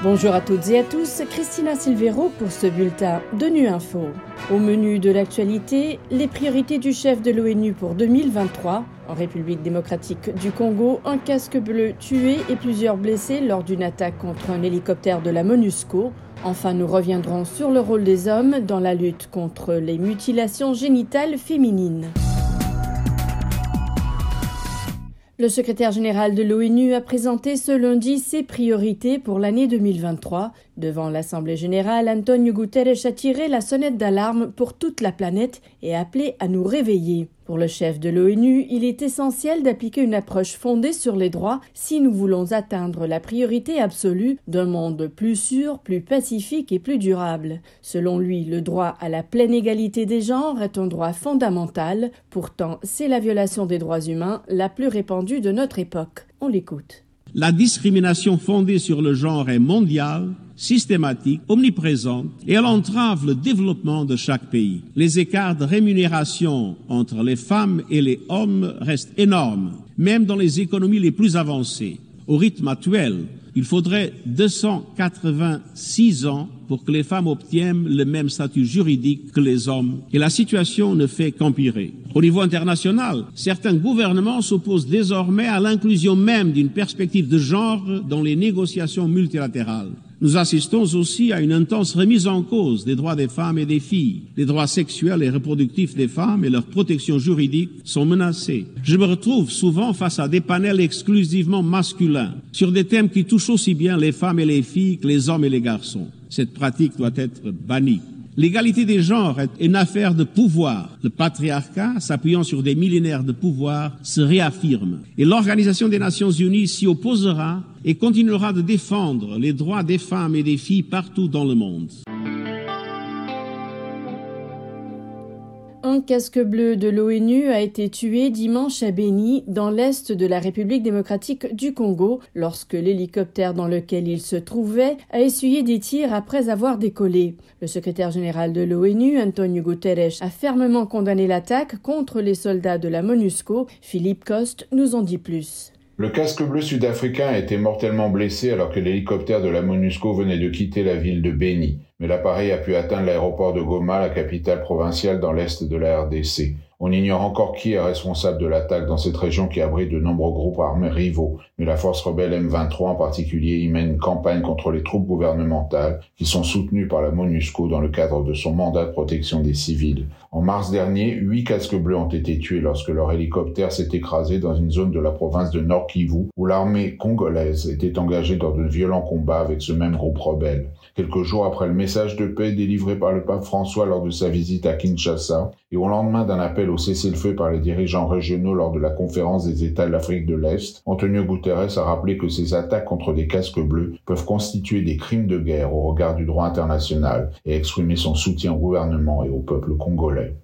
Bonjour à toutes et à tous, Christina Silvero pour ce bulletin de Nu Info. Au menu de l'actualité, les priorités du chef de l'ONU pour 2023. En République démocratique du Congo, un casque bleu tué et plusieurs blessés lors d'une attaque contre un hélicoptère de la MONUSCO. Enfin, nous reviendrons sur le rôle des hommes dans la lutte contre les mutilations génitales féminines. Le secrétaire général de l'ONU a présenté ce lundi ses priorités pour l'année 2023. Devant l'Assemblée générale, Antonio Guterres a tiré la sonnette d'alarme pour toute la planète et appelé à nous réveiller. Pour le chef de l'ONU, il est essentiel d'appliquer une approche fondée sur les droits si nous voulons atteindre la priorité absolue d'un monde plus sûr, plus pacifique et plus durable. Selon lui, le droit à la pleine égalité des genres est un droit fondamental, pourtant c'est la violation des droits humains la plus répandue de notre époque. On l'écoute. La discrimination fondée sur le genre est mondiale systématique, omniprésente, et elle entrave le développement de chaque pays. Les écarts de rémunération entre les femmes et les hommes restent énormes, même dans les économies les plus avancées. Au rythme actuel, il faudrait 286 ans pour que les femmes obtiennent le même statut juridique que les hommes, et la situation ne fait qu'empirer. Au niveau international, certains gouvernements s'opposent désormais à l'inclusion même d'une perspective de genre dans les négociations multilatérales. Nous assistons aussi à une intense remise en cause des droits des femmes et des filles. Les droits sexuels et reproductifs des femmes et leur protection juridique sont menacés. Je me retrouve souvent face à des panels exclusivement masculins sur des thèmes qui touchent aussi bien les femmes et les filles que les hommes et les garçons. Cette pratique doit être bannie. L'égalité des genres est une affaire de pouvoir. Le patriarcat, s'appuyant sur des millénaires de pouvoir, se réaffirme. Et l'Organisation des Nations Unies s'y opposera et continuera de défendre les droits des femmes et des filles partout dans le monde. Un casque bleu de l'ONU a été tué dimanche à Beni, dans l'est de la République démocratique du Congo, lorsque l'hélicoptère dans lequel il se trouvait a essuyé des tirs après avoir décollé. Le secrétaire général de l'ONU, Antonio Guterres, a fermement condamné l'attaque contre les soldats de la MONUSCO. Philippe Coste nous en dit plus. Le casque bleu sud-africain a été mortellement blessé alors que l'hélicoptère de la MONUSCO venait de quitter la ville de Beni, mais l'appareil a pu atteindre l'aéroport de Goma, la capitale provinciale dans l'est de la RDC. On ignore encore qui est responsable de l'attaque dans cette région qui abrite de nombreux groupes armés rivaux, mais la force rebelle M23 en particulier y mène une campagne contre les troupes gouvernementales qui sont soutenues par la MONUSCO dans le cadre de son mandat de protection des civils. En mars dernier, huit casques bleus ont été tués lorsque leur hélicoptère s'est écrasé dans une zone de la province de Nord Kivu où l'armée congolaise était engagée dans de violents combats avec ce même groupe rebelle. Quelques jours après le message de paix délivré par le pape François lors de sa visite à Kinshasa et au lendemain d'un appel au cessez-le-feu par les dirigeants régionaux lors de la conférence des États de l'Afrique de l'Est, Antonio Guterres a rappelé que ces attaques contre des casques bleus peuvent constituer des crimes de guerre au regard du droit international et exprimer son soutien au gouvernement et au peuple congolais.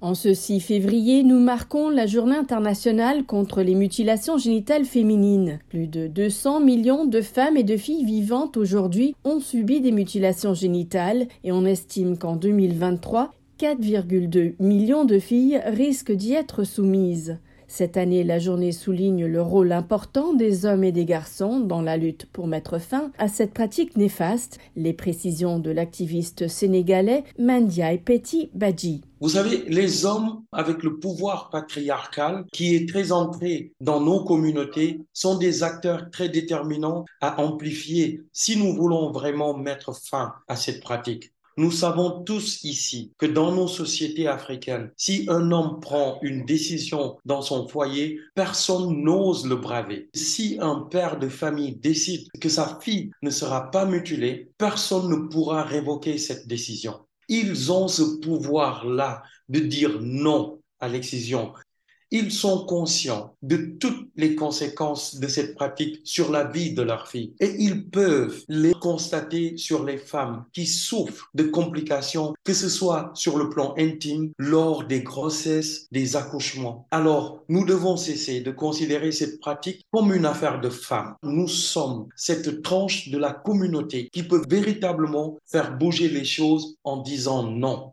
En ce 6 février, nous marquons la journée internationale contre les mutilations génitales féminines. Plus de 200 millions de femmes et de filles vivantes aujourd'hui ont subi des mutilations génitales et on estime qu'en 2023, 4,2 millions de filles risquent d'y être soumises. Cette année, la journée souligne le rôle important des hommes et des garçons dans la lutte pour mettre fin à cette pratique néfaste, les précisions de l'activiste sénégalais Mandiaï Petit Badji. Vous savez, les hommes avec le pouvoir patriarcal qui est très entré dans nos communautés sont des acteurs très déterminants à amplifier si nous voulons vraiment mettre fin à cette pratique. Nous savons tous ici que dans nos sociétés africaines, si un homme prend une décision dans son foyer, personne n'ose le braver. Si un père de famille décide que sa fille ne sera pas mutilée, personne ne pourra révoquer cette décision. Ils ont ce pouvoir-là de dire non à l'excision. Ils sont conscients de toutes les conséquences de cette pratique sur la vie de leur fille et ils peuvent les constater sur les femmes qui souffrent de complications, que ce soit sur le plan intime, lors des grossesses, des accouchements. Alors, nous devons cesser de considérer cette pratique comme une affaire de femmes. Nous sommes cette tranche de la communauté qui peut véritablement faire bouger les choses en disant non.